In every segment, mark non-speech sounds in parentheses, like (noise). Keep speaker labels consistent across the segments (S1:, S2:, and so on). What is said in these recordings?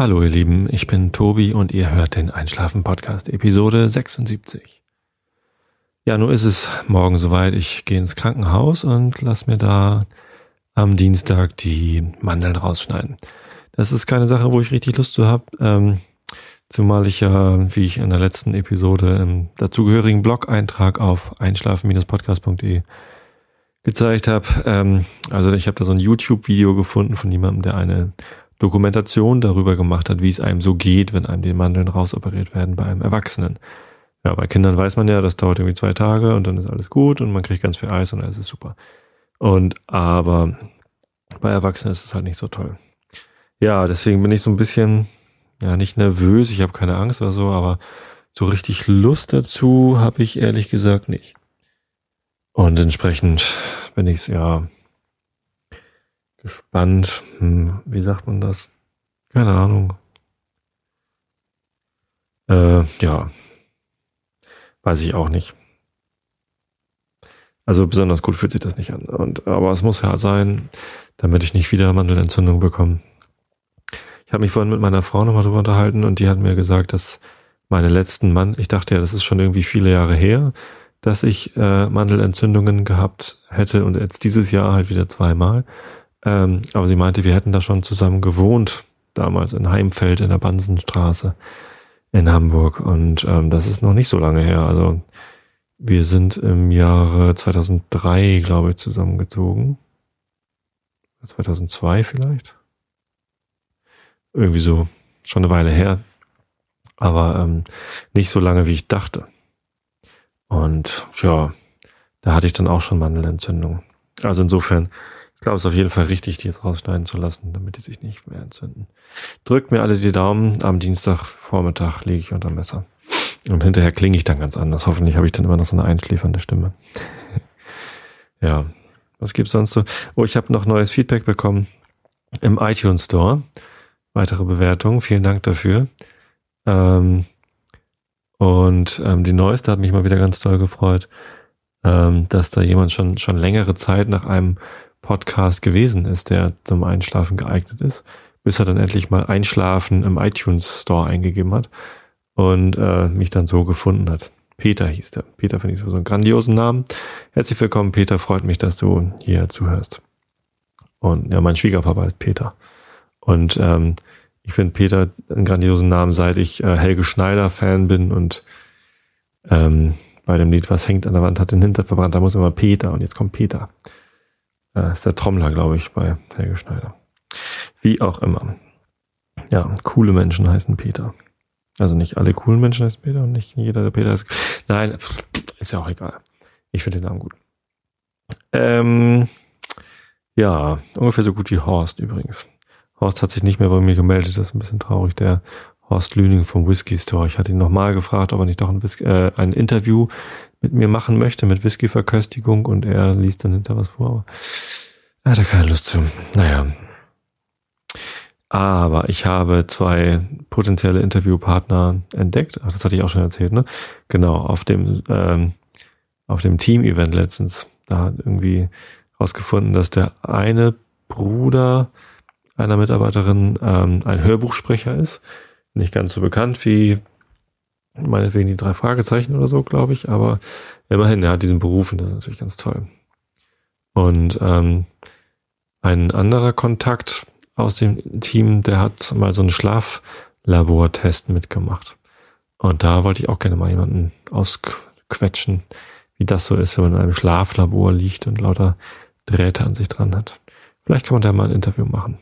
S1: Hallo ihr Lieben, ich bin Tobi und ihr hört den Einschlafen Podcast Episode 76. Ja, nun ist es morgen soweit. Ich gehe ins Krankenhaus und lass mir da am Dienstag die Mandeln rausschneiden. Das ist keine Sache, wo ich richtig Lust zu habe, ähm, zumal ich ja, wie ich in der letzten Episode im dazugehörigen Blog-Eintrag auf einschlafen-podcast.de gezeigt habe. Ähm, also ich habe da so ein YouTube-Video gefunden von jemandem, der eine Dokumentation darüber gemacht hat, wie es einem so geht, wenn einem die Mandeln rausoperiert werden bei einem Erwachsenen. Ja, bei Kindern weiß man ja, das dauert irgendwie zwei Tage und dann ist alles gut und man kriegt ganz viel Eis und alles ist super. Und aber bei Erwachsenen ist es halt nicht so toll. Ja, deswegen bin ich so ein bisschen, ja, nicht nervös, ich habe keine Angst oder so, aber so richtig Lust dazu habe ich ehrlich gesagt nicht. Und entsprechend bin ich ja gespannt. Hm, wie sagt man das? Keine Ahnung. Äh, ja. Weiß ich auch nicht. Also besonders gut fühlt sich das nicht an. Und, aber es muss ja sein, damit ich nicht wieder Mandelentzündung bekomme. Ich habe mich vorhin mit meiner Frau nochmal drüber unterhalten und die hat mir gesagt, dass meine letzten Mann, ich dachte ja, das ist schon irgendwie viele Jahre her, dass ich äh, Mandelentzündungen gehabt hätte und jetzt dieses Jahr halt wieder zweimal. Ähm, aber sie meinte, wir hätten da schon zusammen gewohnt, damals in Heimfeld in der Bansenstraße in Hamburg. Und ähm, das ist noch nicht so lange her. Also wir sind im Jahre 2003, glaube ich, zusammengezogen. 2002 vielleicht. Irgendwie so, schon eine Weile her. Aber ähm, nicht so lange, wie ich dachte. Und ja, da hatte ich dann auch schon Mandelentzündung. Also insofern ich glaube, es ist auf jeden Fall richtig, die jetzt rausschneiden zu lassen, damit die sich nicht mehr entzünden. Drückt mir alle die Daumen. Am Dienstagvormittag liege ich unter Messer. Und hinterher klinge ich dann ganz anders. Hoffentlich habe ich dann immer noch so eine einschläfernde Stimme. (laughs) ja. Was gibt's sonst so? Oh, ich habe noch neues Feedback bekommen im iTunes Store. Weitere Bewertungen. Vielen Dank dafür. Ähm, und ähm, die neueste hat mich mal wieder ganz toll gefreut, ähm, dass da jemand schon schon längere Zeit nach einem Podcast gewesen ist, der zum Einschlafen geeignet ist, bis er dann endlich mal Einschlafen im iTunes Store eingegeben hat und äh, mich dann so gefunden hat. Peter hieß der. Peter finde ich so einen grandiosen Namen. Herzlich willkommen, Peter. Freut mich, dass du hier zuhörst. Und ja, mein Schwiegerpapa ist Peter. Und ähm, ich finde Peter einen grandiosen Namen, seit ich äh, Helge Schneider Fan bin und ähm, bei dem Lied Was hängt an der Wand hat den Hinter verbrannt, da muss immer Peter und jetzt kommt Peter. Äh, ist der Trommler, glaube ich, bei Helge Schneider. Wie auch immer. Ja, coole Menschen heißen Peter. Also nicht alle coolen Menschen heißen Peter und nicht jeder, der Peter ist. Nein, ist ja auch egal. Ich finde den Namen gut. Ähm, ja, ungefähr so gut wie Horst übrigens. Horst hat sich nicht mehr bei mir gemeldet, das ist ein bisschen traurig. Der Horst Lüning vom Whisky Store. Ich hatte ihn nochmal gefragt, ob er nicht doch ein, Whisky, äh, ein Interview mit mir machen möchte, mit Whisky-Verköstigung und er liest dann hinter was vor. er hatte keine Lust zu. Naja. Aber ich habe zwei potenzielle Interviewpartner entdeckt. Ach, das hatte ich auch schon erzählt, ne? Genau, auf dem, ähm, auf dem Team-Event letztens. Da hat irgendwie rausgefunden, dass der eine Bruder einer Mitarbeiterin ähm, ein Hörbuchsprecher ist. Nicht ganz so bekannt wie meinetwegen die drei Fragezeichen oder so, glaube ich, aber immerhin, er hat diesen Beruf und das ist natürlich ganz toll. Und ähm, ein anderer Kontakt aus dem Team, der hat mal so einen Schlaflabortest mitgemacht. Und da wollte ich auch gerne mal jemanden ausquetschen, wie das so ist, wenn man in einem Schlaflabor liegt und lauter Drähte an sich dran hat. Vielleicht kann man da mal ein Interview machen.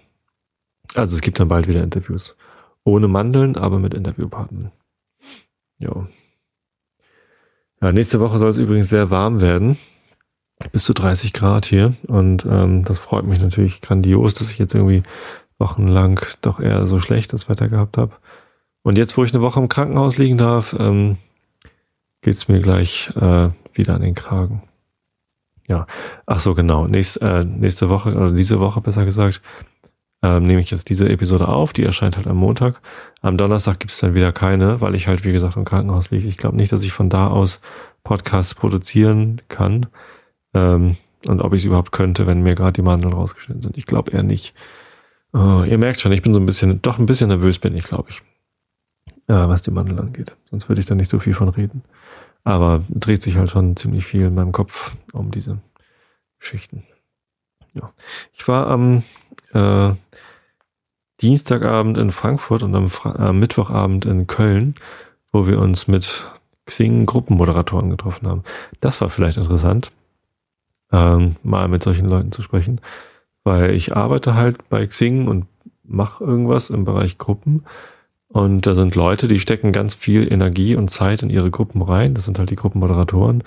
S1: Also es gibt dann bald wieder Interviews. Ohne Mandeln, aber mit Interviewpartnern. Ja. Ja, nächste Woche soll es übrigens sehr warm werden. Bis zu 30 Grad hier. Und ähm, das freut mich natürlich grandios, dass ich jetzt irgendwie wochenlang doch eher so schlechtes Wetter gehabt habe. Und jetzt, wo ich eine Woche im Krankenhaus liegen darf, ähm, geht's mir gleich äh, wieder an den Kragen. Ja, ach so, genau. Nächst, äh, nächste Woche, oder diese Woche besser gesagt, ähm, nehme ich jetzt diese Episode auf. Die erscheint halt am Montag. Am Donnerstag gibt es dann wieder keine, weil ich halt, wie gesagt, im Krankenhaus liege. Ich glaube nicht, dass ich von da aus Podcasts produzieren kann. Ähm, und ob ich es überhaupt könnte, wenn mir gerade die Mandeln rausgeschnitten sind. Ich glaube eher nicht. Oh, ihr merkt schon, ich bin so ein bisschen, doch ein bisschen nervös bin ich, glaube ich. Ja, was die Mandel angeht. Sonst würde ich da nicht so viel von reden. Aber dreht sich halt schon ziemlich viel in meinem Kopf um diese Geschichten. Ja. Ich war am äh, Dienstagabend in Frankfurt und am Fra äh, Mittwochabend in Köln, wo wir uns mit Xing-Gruppenmoderatoren getroffen haben. Das war vielleicht interessant, ähm, mal mit solchen Leuten zu sprechen, weil ich arbeite halt bei Xing und mache irgendwas im Bereich Gruppen. Und da sind Leute, die stecken ganz viel Energie und Zeit in ihre Gruppen rein. Das sind halt die Gruppenmoderatoren,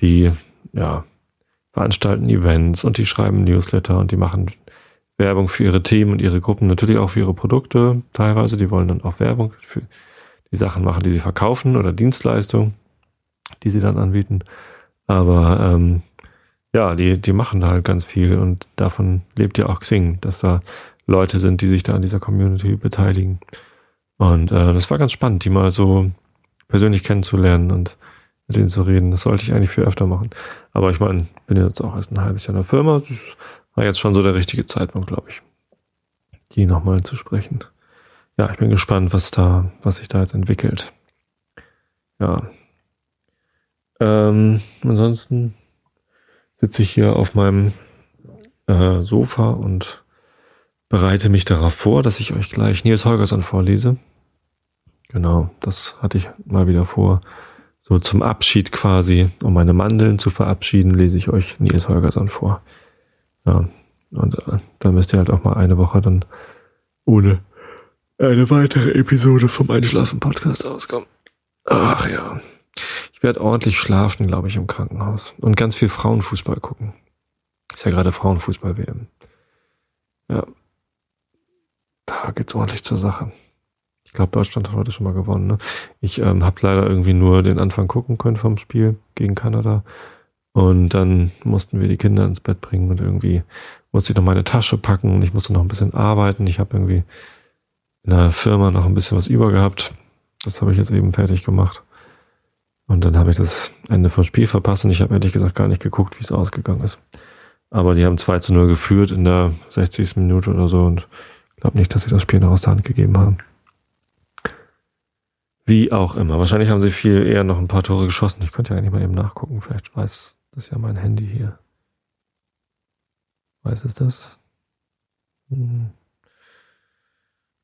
S1: die ja veranstalten Events und die schreiben Newsletter und die machen Werbung für ihre Themen und ihre Gruppen, natürlich auch für ihre Produkte teilweise. Die wollen dann auch Werbung für die Sachen machen, die sie verkaufen oder Dienstleistungen, die sie dann anbieten. Aber ähm, ja, die, die machen da halt ganz viel und davon lebt ja auch Xing, dass da Leute sind, die sich da an dieser Community beteiligen. Und äh, das war ganz spannend, die mal so persönlich kennenzulernen und mit denen zu reden. Das sollte ich eigentlich viel öfter machen. Aber ich meine, bin jetzt auch erst ein halbes Jahr in der Firma. War jetzt schon so der richtige Zeitpunkt, glaube ich, die nochmal zu sprechen. Ja, ich bin gespannt, was da, was sich da jetzt entwickelt. Ja. Ähm, ansonsten sitze ich hier auf meinem äh, Sofa und bereite mich darauf vor, dass ich euch gleich Nils Holgersson vorlese. Genau, das hatte ich mal wieder vor. So zum Abschied quasi, um meine Mandeln zu verabschieden, lese ich euch Nils Holgersson vor. Ja, und äh, dann müsst ihr halt auch mal eine Woche dann ohne eine weitere Episode vom Einschlafen-Podcast auskommen. Ach ja. Ich werde ordentlich schlafen, glaube ich, im Krankenhaus. Und ganz viel Frauenfußball gucken. Ist ja gerade Frauenfußball-WM. Ja. Da geht's ordentlich zur Sache. Ich glaube, Deutschland hat heute schon mal gewonnen. Ne? Ich ähm, habe leider irgendwie nur den Anfang gucken können vom Spiel gegen Kanada. Und dann mussten wir die Kinder ins Bett bringen und irgendwie musste ich noch meine Tasche packen und ich musste noch ein bisschen arbeiten. Ich habe irgendwie in der Firma noch ein bisschen was über gehabt. Das habe ich jetzt eben fertig gemacht. Und dann habe ich das Ende vom Spiel verpasst und ich habe ehrlich gesagt gar nicht geguckt, wie es ausgegangen ist. Aber die haben 2 zu 0 geführt in der 60. Minute oder so und glaube nicht, dass sie das Spiel noch aus der Hand gegeben haben. Wie auch immer. Wahrscheinlich haben sie viel eher noch ein paar Tore geschossen. Ich könnte ja eigentlich mal eben nachgucken. Vielleicht weiß das ist ja mein Handy hier. Weiß es das? Hm.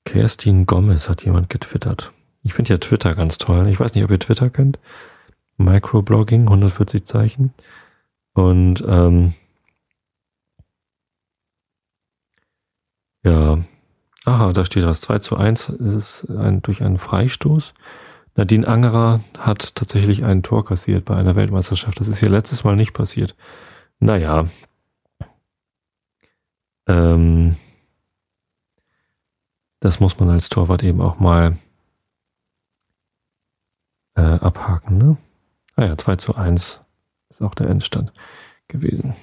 S1: Kerstin Gomez hat jemand getwittert. Ich finde ja Twitter ganz toll. Ich weiß nicht, ob ihr Twitter kennt. Microblogging, 140 Zeichen. Und ähm, ja, aha, da steht was. 2 zu 1 ist ein, durch einen Freistoß. Nadine Angerer hat tatsächlich ein Tor kassiert bei einer Weltmeisterschaft. Das ist ihr letztes Mal nicht passiert. Naja. Ähm, das muss man als Torwart eben auch mal äh, abhaken, ne? Ah ja, 2 zu 1 ist auch der Endstand gewesen.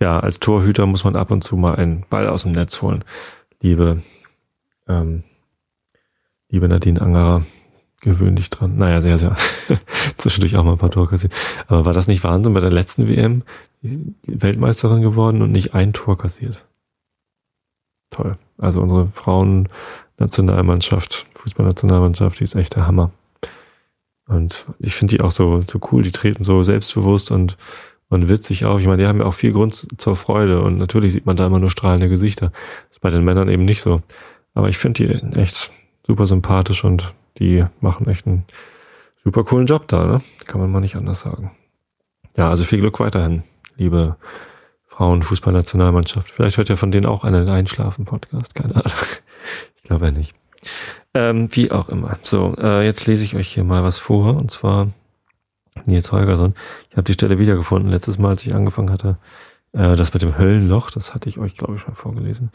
S1: Ja, als Torhüter muss man ab und zu mal einen Ball aus dem Netz holen. Liebe, ähm, liebe Nadine Angerer, gewöhn dich dran. Naja, sehr, sehr. (laughs) Zwischendurch auch mal ein paar Tore kassiert. Aber war das nicht Wahnsinn bei der letzten WM? Weltmeisterin geworden und nicht ein Tor kassiert. Toll. Also unsere Frauen-Nationalmannschaft, Fußballnationalmannschaft, die ist echt der Hammer. Und ich finde die auch so, so cool, die treten so selbstbewusst und, und witzig auf. Ich meine, die haben ja auch viel Grund zur Freude und natürlich sieht man da immer nur strahlende Gesichter. Das ist bei den Männern eben nicht so. Aber ich finde die echt super sympathisch und die machen echt einen super coolen Job da, ne? Kann man mal nicht anders sagen. Ja, also viel Glück weiterhin, liebe Frauenfußballnationalmannschaft. Vielleicht hört ihr von denen auch einen Einschlafen-Podcast, keine Ahnung. Ich glaube ja nicht. Ähm, wie auch immer. So, äh, jetzt lese ich euch hier mal was vor, und zwar Nils Holgersson. Ich habe die Stelle wiedergefunden, letztes Mal, als ich angefangen hatte. Äh, das mit dem Höllenloch, das hatte ich euch, glaube ich, schon vorgelesen.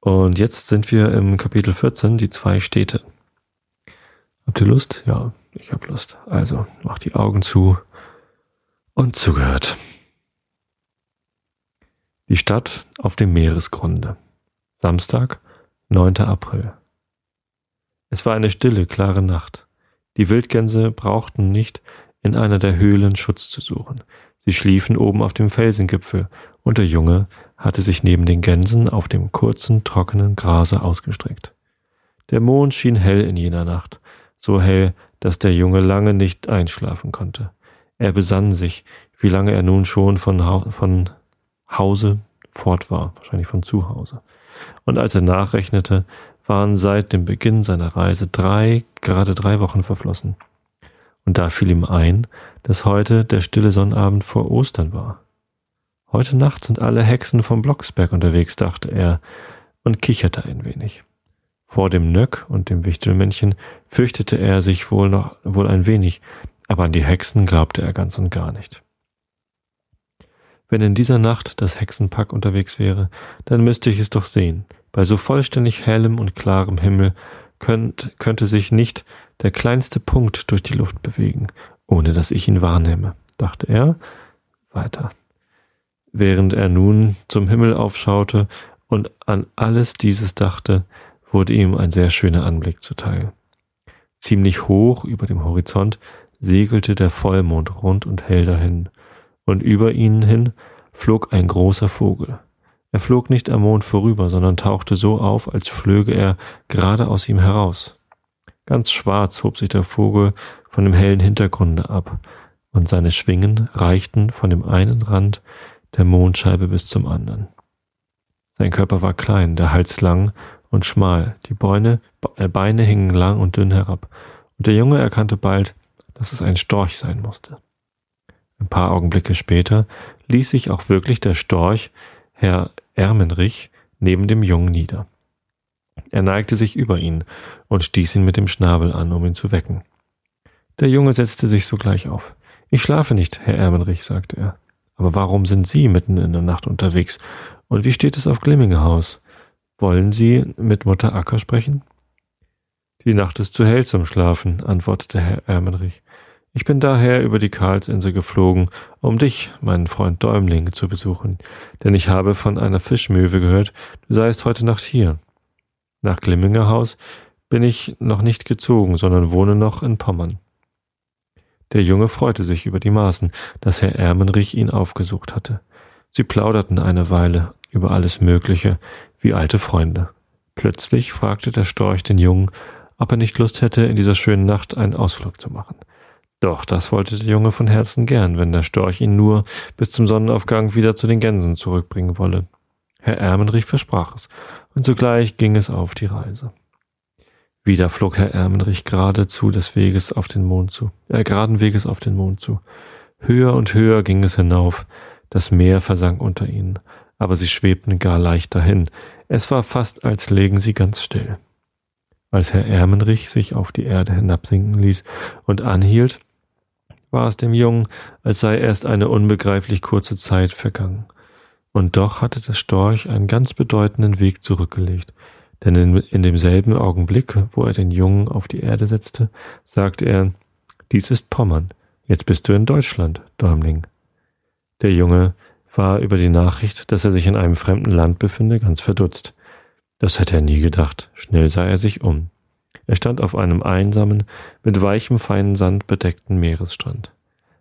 S1: Und jetzt sind wir im Kapitel 14, die zwei Städte. Habt ihr Lust? Ja, ich hab Lust. Also macht die Augen zu und zugehört. Die Stadt auf dem Meeresgrunde. Samstag, 9. April. Es war eine stille, klare Nacht. Die Wildgänse brauchten nicht in einer der Höhlen Schutz zu suchen. Sie schliefen oben auf dem Felsengipfel und der Junge hatte sich neben den Gänsen auf dem kurzen, trockenen Grase ausgestreckt. Der Mond schien hell in jener Nacht, so hell, dass der Junge lange nicht einschlafen konnte. Er besann sich, wie lange er nun schon von, ha von Hause fort war, wahrscheinlich von zu Hause. Und als er nachrechnete, waren seit dem Beginn seiner Reise drei, gerade drei Wochen verflossen. Und da fiel ihm ein, dass heute der stille Sonnabend vor Ostern war. Heute Nacht sind alle Hexen vom Blocksberg unterwegs, dachte er und kicherte ein wenig. Vor dem Nöck und dem Wichtelmännchen fürchtete er sich wohl noch wohl ein wenig, aber an die Hexen glaubte er ganz und gar nicht. Wenn in dieser Nacht das Hexenpack unterwegs wäre, dann müsste ich es doch sehen. Bei so vollständig hellem und klarem Himmel könnt, könnte sich nicht der kleinste Punkt durch die Luft bewegen, ohne dass ich ihn wahrnehme, dachte er weiter. Während er nun zum Himmel aufschaute und an alles dieses dachte, wurde ihm ein sehr schöner Anblick zuteil. Ziemlich hoch über dem Horizont segelte der Vollmond rund und hell dahin, und über ihnen hin flog ein großer Vogel. Er flog nicht am Mond vorüber, sondern tauchte so auf, als flöge er gerade aus ihm heraus. Ganz schwarz hob sich der Vogel von dem hellen Hintergrunde ab, und seine Schwingen reichten von dem einen Rand der Mondscheibe bis zum anderen. Sein Körper war klein, der Hals lang und schmal, die Beine, äh, Beine hingen lang und dünn herab, und der Junge erkannte bald, dass es ein Storch sein musste. Ein paar Augenblicke später ließ sich auch wirklich der Storch, Herr Ermenrich, neben dem Jungen nieder. Er neigte sich über ihn und stieß ihn mit dem Schnabel an, um ihn zu wecken. Der Junge setzte sich sogleich auf. Ich schlafe nicht, Herr Ermenrich, sagte er. Aber warum sind Sie mitten in der Nacht unterwegs? Und wie steht es auf Glimmingehaus? Wollen Sie mit Mutter Acker sprechen? Die Nacht ist zu hell zum Schlafen, antwortete Herr Ermenrich. Ich bin daher über die Karlsinsel geflogen, um dich, meinen Freund Däumling, zu besuchen, denn ich habe von einer Fischmöwe gehört, du seist heute Nacht hier. Nach Glimmingerhaus bin ich noch nicht gezogen, sondern wohne noch in Pommern. Der Junge freute sich über die Maßen, dass Herr Ermenrich ihn aufgesucht hatte. Sie plauderten eine Weile über alles Mögliche, wie alte Freunde. Plötzlich fragte der Storch den Jungen, ob er nicht Lust hätte, in dieser schönen Nacht einen Ausflug zu machen. Doch das wollte der Junge von Herzen gern, wenn der Storch ihn nur bis zum Sonnenaufgang wieder zu den Gänsen zurückbringen wolle. Herr Ermenrich versprach es, und sogleich ging es auf die Reise. Wieder flog Herr Ermenrich geradezu des Weges auf den Mond zu, äh, geraden Weges auf den Mond zu. Höher und höher ging es hinauf, das Meer versank unter ihnen, aber sie schwebten gar leicht dahin. Es war fast, als lägen sie ganz still. Als Herr Ermenrich sich auf die Erde hinabsinken ließ und anhielt, war es dem Jungen, als sei erst eine unbegreiflich kurze Zeit vergangen. Und doch hatte der Storch einen ganz bedeutenden Weg zurückgelegt, denn in, in demselben Augenblick, wo er den Jungen auf die Erde setzte, sagte er, dies ist Pommern, jetzt bist du in Deutschland, Däumling. Der Junge war über die Nachricht, dass er sich in einem fremden Land befinde, ganz verdutzt. Das hätte er nie gedacht. Schnell sah er sich um. Er stand auf einem einsamen, mit weichem feinen Sand bedeckten Meeresstrand.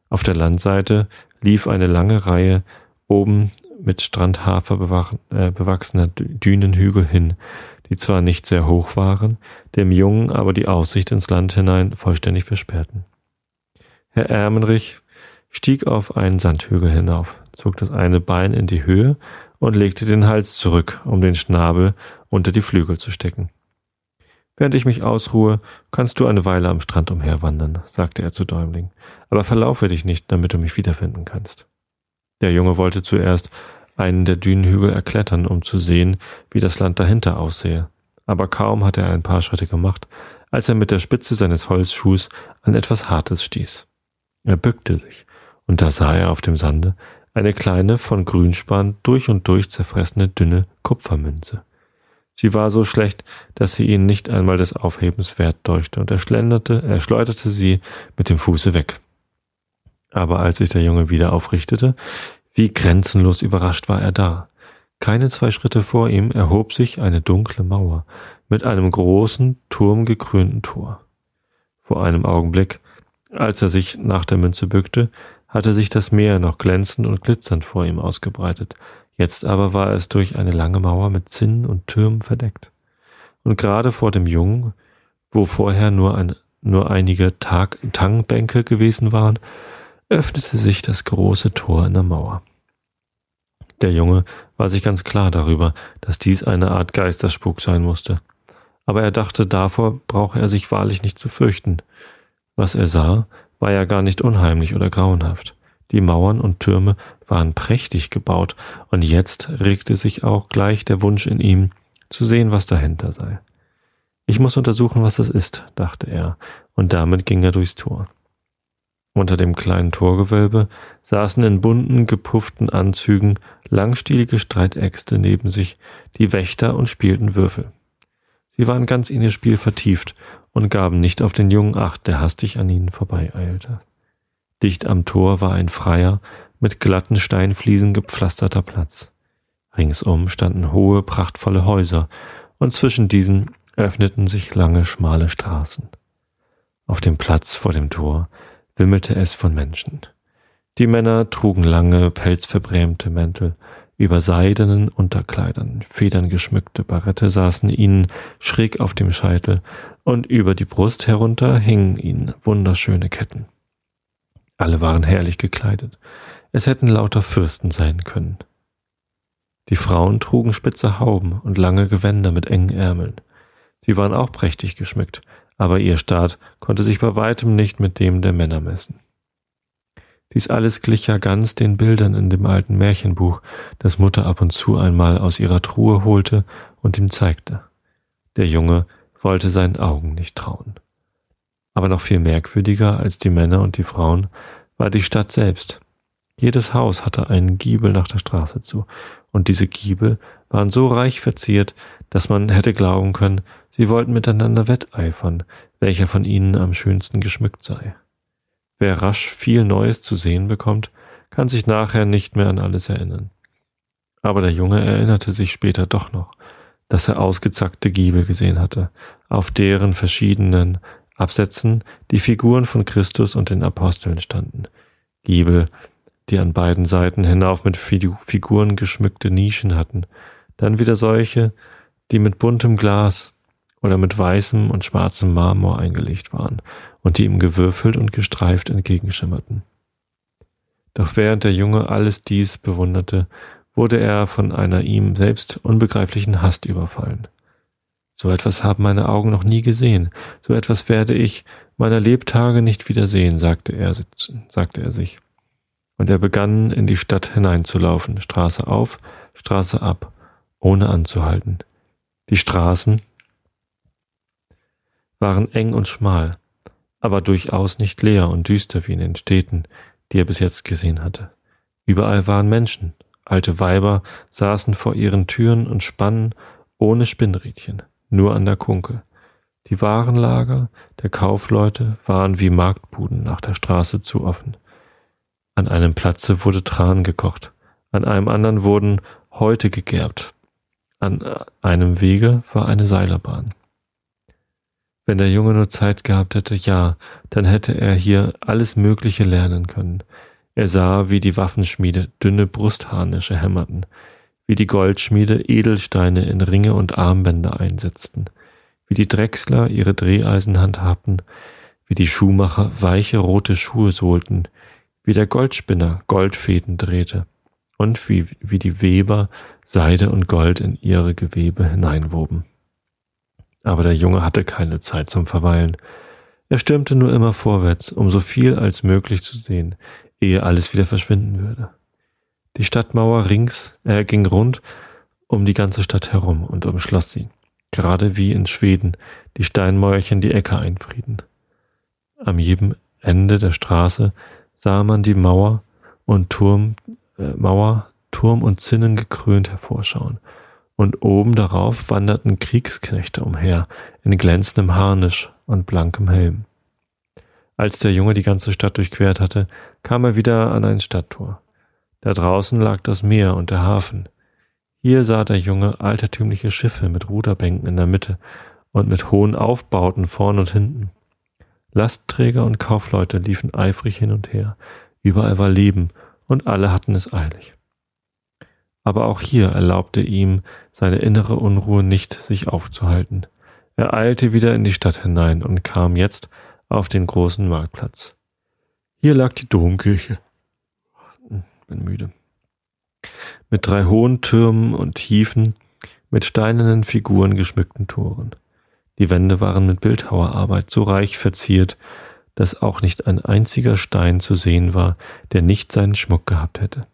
S1: Auf der Landseite lief eine lange Reihe oben mit Strandhafer äh, bewachsener Dünenhügel hin, die zwar nicht sehr hoch waren, dem Jungen aber die Aussicht ins Land hinein vollständig versperrten. Herr Ermenrich stieg auf einen Sandhügel hinauf, zog das eine Bein in die Höhe und legte den Hals zurück, um den Schnabel unter die Flügel zu stecken. Während ich mich ausruhe, kannst du eine Weile am Strand umherwandern, sagte er zu Däumling, aber verlaufe dich nicht, damit du mich wiederfinden kannst. Der Junge wollte zuerst einen der Dünenhügel erklettern, um zu sehen, wie das Land dahinter aussehe, aber kaum hatte er ein paar Schritte gemacht, als er mit der Spitze seines Holzschuhs an etwas Hartes stieß. Er bückte sich, und da sah er auf dem Sande eine kleine, von Grünspan durch und durch zerfressene, dünne Kupfermünze. Sie war so schlecht, dass sie ihn nicht einmal des Aufhebens wert deuchte, und er schlenderte, er schleuderte sie mit dem Fuße weg. Aber als sich der Junge wieder aufrichtete, wie grenzenlos überrascht war er da. Keine zwei Schritte vor ihm erhob sich eine dunkle Mauer mit einem großen, turmgekrönten Tor. Vor einem Augenblick, als er sich nach der Münze bückte, hatte sich das Meer noch glänzend und glitzernd vor ihm ausgebreitet, Jetzt aber war es durch eine lange Mauer mit Zinnen und Türmen verdeckt. Und gerade vor dem Jungen, wo vorher nur, ein, nur einige Tag Tangbänke gewesen waren, öffnete sich das große Tor in der Mauer. Der Junge war sich ganz klar darüber, dass dies eine Art Geisterspuk sein musste. Aber er dachte, davor brauche er sich wahrlich nicht zu fürchten. Was er sah, war ja gar nicht unheimlich oder grauenhaft. Die Mauern und Türme waren prächtig gebaut, und jetzt regte sich auch gleich der Wunsch in ihm, zu sehen, was dahinter sei. Ich muss untersuchen, was das ist, dachte er, und damit ging er durchs Tor. Unter dem kleinen Torgewölbe saßen in bunten, gepufften Anzügen langstielige Streitäxte neben sich die Wächter und spielten Würfel. Sie waren ganz in ihr Spiel vertieft und gaben nicht auf den Jungen Acht, der hastig an ihnen vorbeieilte. Dicht am Tor war ein freier, mit glatten Steinfliesen gepflasterter Platz. Ringsum standen hohe, prachtvolle Häuser, und zwischen diesen öffneten sich lange, schmale Straßen. Auf dem Platz vor dem Tor wimmelte es von Menschen. Die Männer trugen lange, pelzverbrämte Mäntel, über seidenen Unterkleidern, federngeschmückte Barette saßen ihnen schräg auf dem Scheitel, und über die Brust herunter hingen ihnen wunderschöne Ketten. Alle waren herrlich gekleidet, es hätten lauter Fürsten sein können. Die Frauen trugen spitze Hauben und lange Gewänder mit engen Ärmeln. Sie waren auch prächtig geschmückt, aber ihr Staat konnte sich bei weitem nicht mit dem der Männer messen. Dies alles glich ja ganz den Bildern in dem alten Märchenbuch, das Mutter ab und zu einmal aus ihrer Truhe holte und ihm zeigte. Der Junge wollte seinen Augen nicht trauen. Aber noch viel merkwürdiger als die Männer und die Frauen war die Stadt selbst. Jedes Haus hatte einen Giebel nach der Straße zu, und diese Giebel waren so reich verziert, dass man hätte glauben können, Sie wollten miteinander wetteifern, welcher von ihnen am schönsten geschmückt sei. Wer rasch viel Neues zu sehen bekommt, kann sich nachher nicht mehr an alles erinnern. Aber der Junge erinnerte sich später doch noch, dass er ausgezackte Giebel gesehen hatte, auf deren verschiedenen Absätzen die Figuren von Christus und den Aposteln standen. Giebel, die an beiden Seiten hinauf mit Figuren geschmückte Nischen hatten, dann wieder solche, die mit buntem Glas, oder mit weißem und schwarzem Marmor eingelegt waren und die ihm gewürfelt und gestreift entgegenschimmerten. Doch während der Junge alles dies bewunderte, wurde er von einer ihm selbst unbegreiflichen Hast überfallen. So etwas haben meine Augen noch nie gesehen, so etwas werde ich meiner Lebtage nicht wiedersehen, sagte er, sagte er sich. Und er begann in die Stadt hineinzulaufen, Straße auf, Straße ab, ohne anzuhalten. Die Straßen, waren eng und schmal, aber durchaus nicht leer und düster wie in den Städten, die er bis jetzt gesehen hatte. Überall waren Menschen, alte Weiber saßen vor ihren Türen und spannen ohne Spinnrädchen, nur an der Kunkel. Die Warenlager der Kaufleute waren wie Marktbuden nach der Straße zu offen. An einem Platze wurde Tran gekocht, an einem anderen wurden Häute gegerbt, an einem Wege war eine Seilerbahn. Wenn der Junge nur Zeit gehabt hätte, ja, dann hätte er hier alles Mögliche lernen können. Er sah, wie die Waffenschmiede dünne Brustharnische hämmerten, wie die Goldschmiede Edelsteine in Ringe und Armbänder einsetzten, wie die Drechsler ihre Dreheisen handhabten, wie die Schuhmacher weiche rote Schuhe sohlten, wie der Goldspinner Goldfäden drehte und wie, wie die Weber Seide und Gold in ihre Gewebe hineinwoben. Aber der Junge hatte keine Zeit zum Verweilen. Er stürmte nur immer vorwärts, um so viel als möglich zu sehen, ehe alles wieder verschwinden würde. Die Stadtmauer rings, er ging rund um die ganze Stadt herum und umschloss sie, gerade wie in Schweden die Steinmäuerchen die Äcker einfrieden. Am jedem Ende der Straße sah man die Mauer und Turm, äh, Mauer, Turm und Zinnen gekrönt hervorschauen, und oben darauf wanderten Kriegsknechte umher in glänzendem Harnisch und blankem Helm. Als der Junge die ganze Stadt durchquert hatte, kam er wieder an ein Stadttor. Da draußen lag das Meer und der Hafen. Hier sah der Junge altertümliche Schiffe mit Ruderbänken in der Mitte und mit hohen Aufbauten vorn und hinten. Lastträger und Kaufleute liefen eifrig hin und her. Überall war Leben und alle hatten es eilig. Aber auch hier erlaubte ihm seine innere Unruhe nicht, sich aufzuhalten. Er eilte wieder in die Stadt hinein und kam jetzt auf den großen Marktplatz. Hier lag die Domkirche. Bin müde. Mit drei hohen Türmen und tiefen, mit steinernen Figuren geschmückten Toren. Die Wände waren mit Bildhauerarbeit so reich verziert, dass auch nicht ein einziger Stein zu sehen war, der nicht seinen Schmuck gehabt hätte.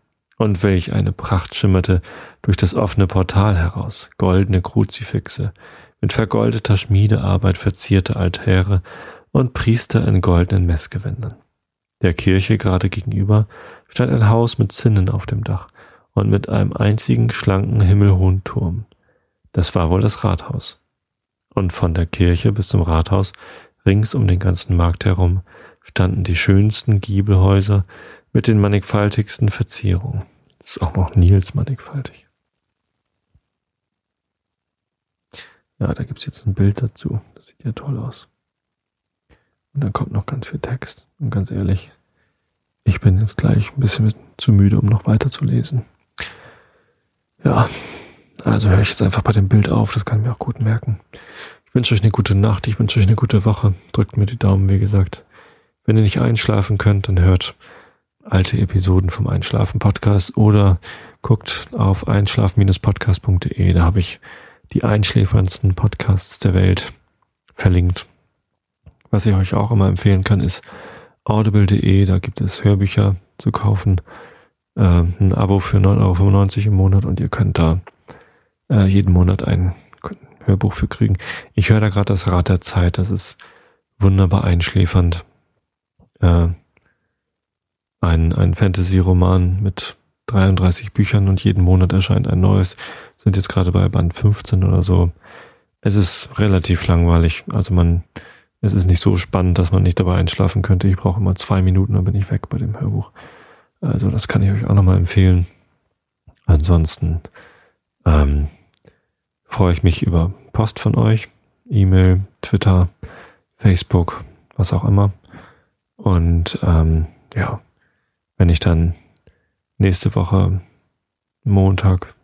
S1: Und welch eine Pracht schimmerte durch das offene Portal heraus, goldene Kruzifixe, mit vergoldeter Schmiedearbeit verzierte Altäre und Priester in goldenen Messgewändern. Der Kirche gerade gegenüber stand ein Haus mit Zinnen auf dem Dach und mit einem einzigen schlanken himmelhohen Turm. Das war wohl das Rathaus. Und von der Kirche bis zum Rathaus, rings um den ganzen Markt herum, standen die schönsten Giebelhäuser mit den mannigfaltigsten Verzierungen. Ist auch noch Nils mannigfaltig. Ja, da gibt's jetzt ein Bild dazu. Das sieht ja toll aus. Und dann kommt noch ganz viel Text. Und ganz ehrlich, ich bin jetzt gleich ein bisschen zu müde, um noch weiter zu lesen. Ja, also höre ich jetzt einfach bei dem Bild auf, das kann ich mir auch gut merken. Ich wünsche euch eine gute Nacht, ich wünsche euch eine gute Woche. Drückt mir die Daumen, wie gesagt. Wenn ihr nicht einschlafen könnt, dann hört alte Episoden vom Einschlafen Podcast oder guckt auf einschlafen-podcast.de. Da habe ich die einschläferndsten Podcasts der Welt verlinkt. Was ich euch auch immer empfehlen kann, ist audible.de. Da gibt es Hörbücher zu kaufen. Äh, ein Abo für 9,95 Euro im Monat und ihr könnt da äh, jeden Monat ein Hörbuch für kriegen. Ich höre da gerade das Rad der Zeit. Das ist wunderbar einschläfernd. Äh, ein ein Fantasy-Roman mit 33 Büchern und jeden Monat erscheint ein neues. Sind jetzt gerade bei Band 15 oder so. Es ist relativ langweilig. Also man, es ist nicht so spannend, dass man nicht dabei einschlafen könnte. Ich brauche immer zwei Minuten, dann bin ich weg bei dem Hörbuch. Also das kann ich euch auch nochmal empfehlen. Ansonsten ähm, freue ich mich über Post von euch, E-Mail, Twitter, Facebook, was auch immer. Und ähm, ja, wenn ich dann nächste Woche Montag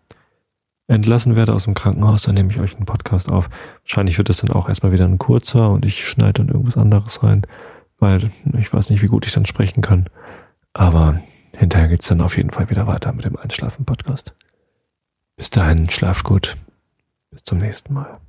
S1: entlassen werde aus dem Krankenhaus, dann nehme ich euch einen Podcast auf. Wahrscheinlich wird es dann auch erstmal wieder ein kurzer und ich schneide dann irgendwas anderes rein, weil ich weiß nicht, wie gut ich dann sprechen kann. Aber hinterher geht's dann auf jeden Fall wieder weiter mit dem Einschlafen-Podcast. Bis dahin, schlaft gut. Bis zum nächsten Mal.